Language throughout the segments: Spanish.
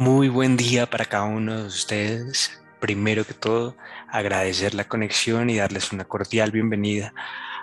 Muy buen día para cada uno de ustedes. Primero que todo, agradecer la conexión y darles una cordial bienvenida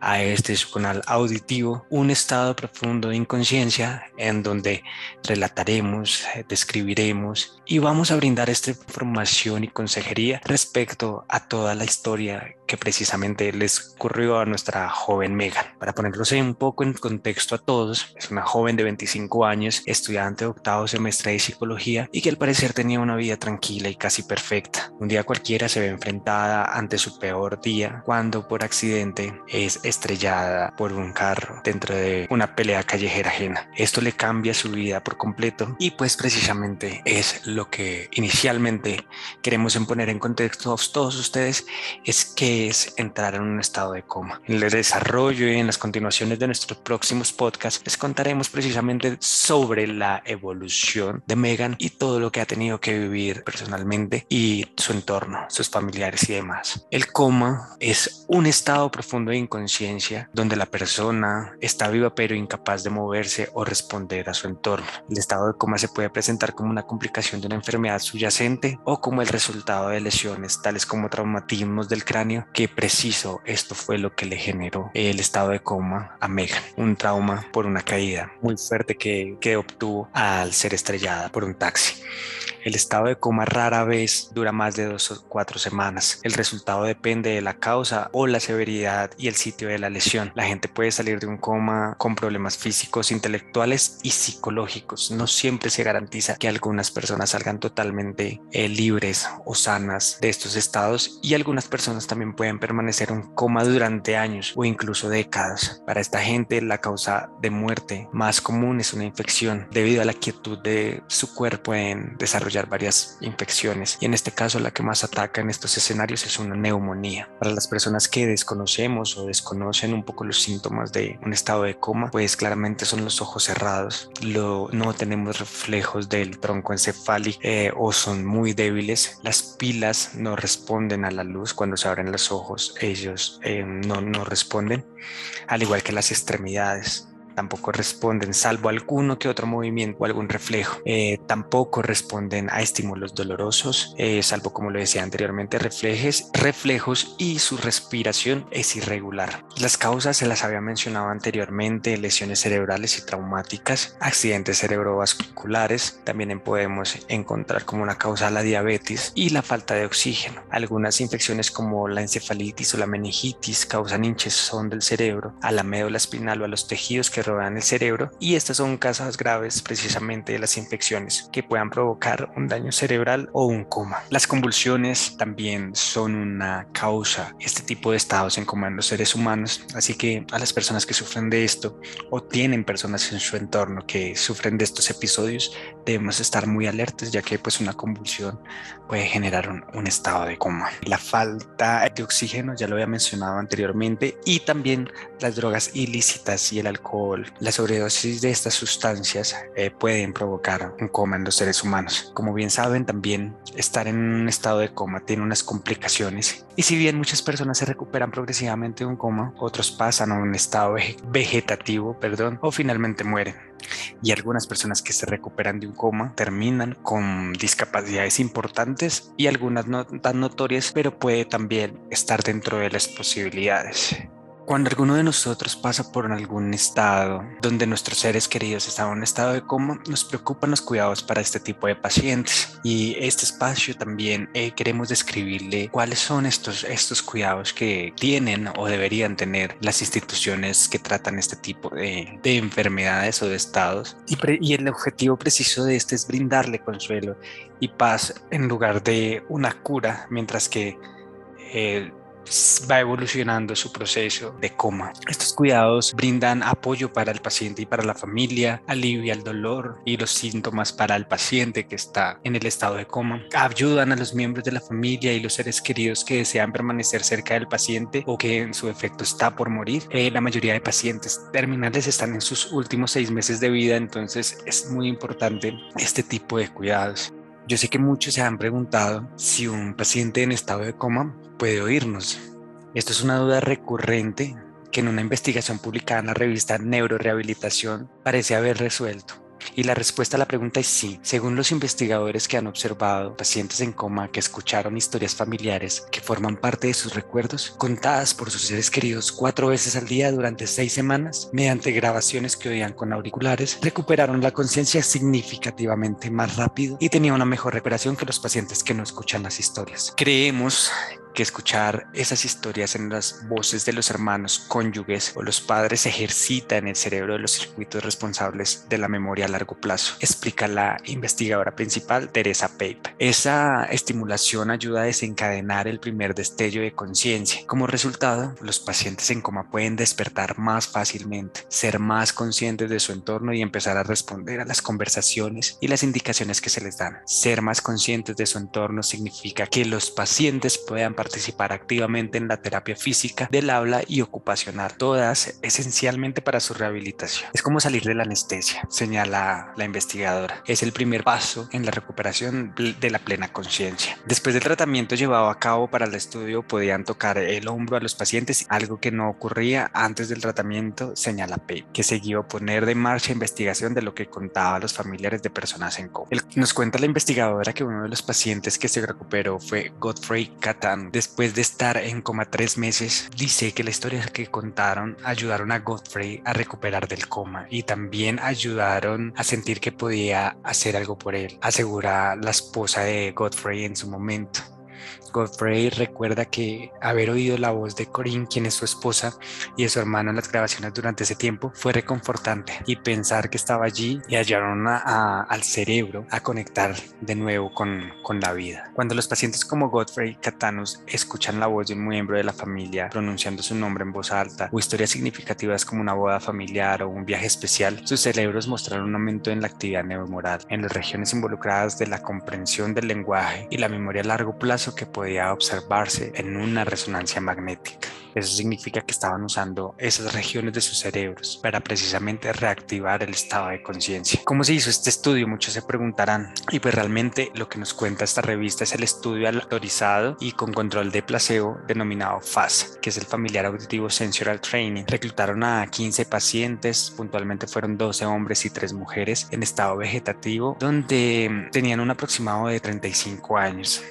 a este su canal auditivo, un estado profundo de inconsciencia en donde relataremos, describiremos y vamos a brindar esta información y consejería respecto a toda la historia que precisamente les ocurrió a nuestra joven Megan. Para ponerlos un poco en contexto a todos, es una joven de 25 años, estudiante de octavo semestre de psicología y que al parecer tenía una vida tranquila y casi perfecta. Un día cualquiera se ve enfrentada ante su peor día cuando por accidente es estrellada por un carro dentro de una pelea callejera ajena. Esto le cambia su vida por completo y pues precisamente es lo que inicialmente queremos poner en contexto a todos ustedes es que es entrar en un estado de coma. En el desarrollo y en las continuaciones de nuestros próximos podcasts les contaremos precisamente sobre la evolución de Megan y todo lo que ha tenido que vivir personalmente y su entorno, sus familiares y demás. El coma es un estado profundo de inconsciencia donde la persona está viva pero incapaz de moverse o responder a su entorno. El estado de coma se puede presentar como una complicación de una enfermedad subyacente o como el resultado de lesiones tales como traumatismos del cráneo que preciso esto fue lo que le generó el estado de coma a Megan, un trauma por una caída muy fuerte que, que obtuvo al ser estrellada por un taxi. El estado de coma rara vez dura más de dos o cuatro semanas. El resultado depende de la causa o la severidad y el sitio de la lesión. La gente puede salir de un coma con problemas físicos, intelectuales y psicológicos. No siempre se garantiza que algunas personas salgan totalmente eh, libres o sanas de estos estados y algunas personas también pueden permanecer en coma durante años o incluso décadas. Para esta gente la causa de muerte más común es una infección debido a la quietud de su cuerpo en varias infecciones. Y en este caso la que más ataca en estos escenarios es una neumonía. Para las personas que desconocemos o desconocen un poco los síntomas de un estado de coma, pues claramente son los ojos cerrados, lo, no tenemos reflejos del tronco encefálico eh, o son muy débiles, las pilas no responden a la luz. Cuando se abren los ojos, ellos eh, no, no responden, al igual que las extremidades tampoco responden, salvo alguno que otro movimiento o algún reflejo. Eh, tampoco responden a estímulos dolorosos, eh, salvo como lo decía anteriormente, reflejes, reflejos y su respiración es irregular. Las causas se las había mencionado anteriormente, lesiones cerebrales y traumáticas, accidentes cerebrovasculares, también podemos encontrar como una causa la diabetes y la falta de oxígeno. Algunas infecciones como la encefalitis o la meningitis causan hinchazón del cerebro, a la médula espinal o a los tejidos que rodean el cerebro y estas son causas graves precisamente de las infecciones que puedan provocar un daño cerebral o un coma. Las convulsiones también son una causa, este tipo de estados en coma en los seres humanos, así que a las personas que sufren de esto o tienen personas en su entorno que sufren de estos episodios, debemos estar muy alertas ya que pues una convulsión puede generar un, un estado de coma. La falta de oxígeno ya lo había mencionado anteriormente y también las drogas ilícitas y el alcohol la sobredosis de estas sustancias eh, pueden provocar un coma en los seres humanos. Como bien saben, también estar en un estado de coma tiene unas complicaciones y si bien muchas personas se recuperan progresivamente de un coma, otros pasan a un estado vegetativo, perdón, o finalmente mueren. Y algunas personas que se recuperan de un coma terminan con discapacidades importantes y algunas no tan notorias, pero puede también estar dentro de las posibilidades. Cuando alguno de nosotros pasa por algún estado donde nuestros seres queridos están en un estado de coma, nos preocupan los cuidados para este tipo de pacientes. Y este espacio también eh, queremos describirle cuáles son estos, estos cuidados que tienen o deberían tener las instituciones que tratan este tipo de, de enfermedades o de estados. Y, y el objetivo preciso de este es brindarle consuelo y paz en lugar de una cura, mientras que eh, va evolucionando su proceso de coma. Estos cuidados brindan apoyo para el paciente y para la familia, alivia el dolor y los síntomas para el paciente que está en el estado de coma, ayudan a los miembros de la familia y los seres queridos que desean permanecer cerca del paciente o que en su efecto está por morir. Eh, la mayoría de pacientes terminales están en sus últimos seis meses de vida, entonces es muy importante este tipo de cuidados. Yo sé que muchos se han preguntado si un paciente en estado de coma puede oírnos. Esto es una duda recurrente que en una investigación publicada en la revista Neurorehabilitación parece haber resuelto. Y la respuesta a la pregunta es sí. Según los investigadores que han observado pacientes en coma que escucharon historias familiares que forman parte de sus recuerdos, contadas por sus seres queridos cuatro veces al día durante seis semanas, mediante grabaciones que oían con auriculares, recuperaron la conciencia significativamente más rápido y tenían una mejor recuperación que los pacientes que no escuchan las historias. Creemos que escuchar esas historias en las voces de los hermanos, cónyuges o los padres ejercita en el cerebro de los circuitos responsables de la memoria a largo plazo, explica la investigadora principal Teresa Pape. Esa estimulación ayuda a desencadenar el primer destello de conciencia. Como resultado, los pacientes en coma pueden despertar más fácilmente, ser más conscientes de su entorno y empezar a responder a las conversaciones y las indicaciones que se les dan. Ser más conscientes de su entorno significa que los pacientes puedan participar activamente en la terapia física, del habla y ocupacional, todas esencialmente para su rehabilitación. Es como salir de la anestesia, señala la investigadora. Es el primer paso en la recuperación de la plena conciencia. Después del tratamiento llevado a cabo para el estudio, podían tocar el hombro a los pacientes, algo que no ocurría antes del tratamiento, señala Pei, que siguió poner de marcha investigación de lo que contaba a los familiares de personas en coma. Nos cuenta la investigadora que uno de los pacientes que se recuperó fue Godfrey Catan, después de estar en coma tres meses, dice que la historia que contaron ayudaron a Godfrey a recuperar del coma y también ayudaron a sentir que podía hacer algo por él, asegura la esposa de Godfrey en su momento. Godfrey recuerda que haber oído la voz de Corinne, quien es su esposa, y de su hermano en las grabaciones durante ese tiempo fue reconfortante y pensar que estaba allí y ayudaron al cerebro a conectar de nuevo con, con la vida. Cuando los pacientes como Godfrey Catanus escuchan la voz de un miembro de la familia pronunciando su nombre en voz alta o historias significativas como una boda familiar o un viaje especial, sus cerebros mostraron un aumento en la actividad neuromoral en las regiones involucradas de la comprensión del lenguaje y la memoria a largo plazo que podía observarse en una resonancia magnética. Eso significa que estaban usando esas regiones de sus cerebros para precisamente reactivar el estado de conciencia. ¿Cómo se hizo este estudio? Muchos se preguntarán. Y pues realmente lo que nos cuenta esta revista es el estudio autorizado y con control de placebo denominado FAS, que es el Familiar Auditivo Sensoral Training. Reclutaron a 15 pacientes, puntualmente fueron 12 hombres y 3 mujeres en estado vegetativo, donde tenían un aproximado de 35 años.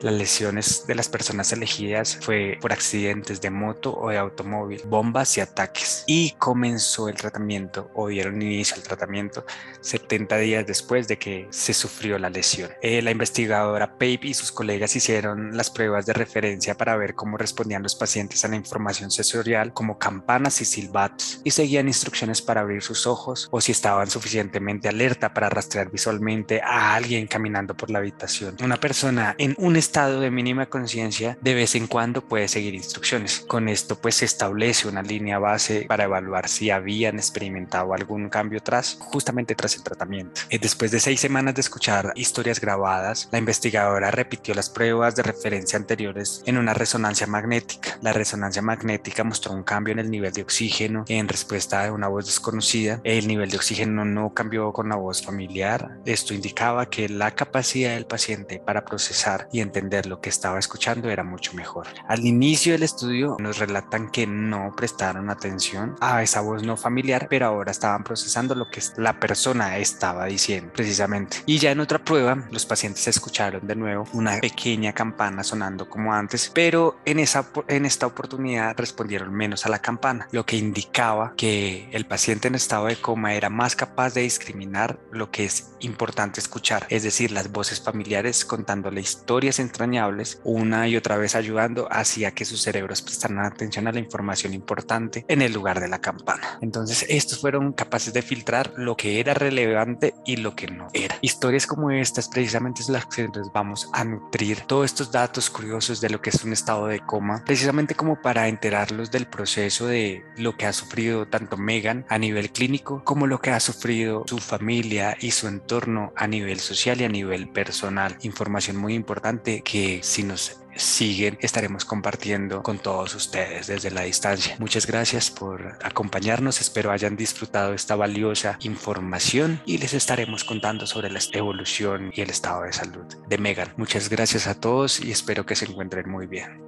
Las lesiones de las personas elegidas fue por accidentes de moto o de automóvil, bombas y ataques. Y comenzó el tratamiento o dieron inicio al tratamiento 70 días después de que se sufrió la lesión. Eh, la investigadora Pape y sus colegas hicieron las pruebas de referencia para ver cómo respondían los pacientes a la información sensorial como campanas y silbatos y seguían instrucciones para abrir sus ojos o si estaban suficientemente alerta para rastrear visualmente a alguien caminando por la habitación. Una persona en un estado de mínima conciencia, de vez en cuando puede seguir instrucciones. Con esto pues se establece una línea base para evaluar si habían experimentado algún cambio tras, justamente tras el tratamiento. Eh, después de seis semanas de escuchar historias grabadas, la investigadora repitió las pruebas de referencia anteriores en una resonancia magnética. La resonancia magnética mostró un cambio en el nivel de oxígeno en respuesta a una voz desconocida. El nivel de oxígeno no cambió con la voz familiar. Esto indicaba que la capacidad del paciente para procesar y entender lo que estaba escuchando era mucho mejor. Al inicio del estudio nos relatan que no prestaron atención a esa voz no familiar, pero ahora estaban procesando lo que la persona estaba diciendo precisamente. Y ya en otra prueba, los pacientes escucharon de nuevo una pequeña campana sonando como antes, pero en, esa, en esta oportunidad respondieron menos a la campana, lo que indicaba que el paciente en estado de coma era más capaz de discriminar lo que es importante escuchar, es decir, las voces familiares historia historias entrañables, una y otra vez ayudando hacia que sus cerebros prestaran atención a la información importante en el lugar de la campana. Entonces, estos fueron capaces de filtrar lo que era relevante y lo que no era. Historias como estas precisamente es las que nos vamos a nutrir todos estos datos curiosos de lo que es un estado de coma, precisamente como para enterarlos del proceso de lo que ha sufrido tanto Megan a nivel clínico como lo que ha sufrido su familia y su entorno a nivel social y a nivel personal. Información muy importante que si nos siguen estaremos compartiendo con todos ustedes desde la distancia. Muchas gracias por acompañarnos, espero hayan disfrutado esta valiosa información y les estaremos contando sobre la evolución y el estado de salud de Megan. Muchas gracias a todos y espero que se encuentren muy bien.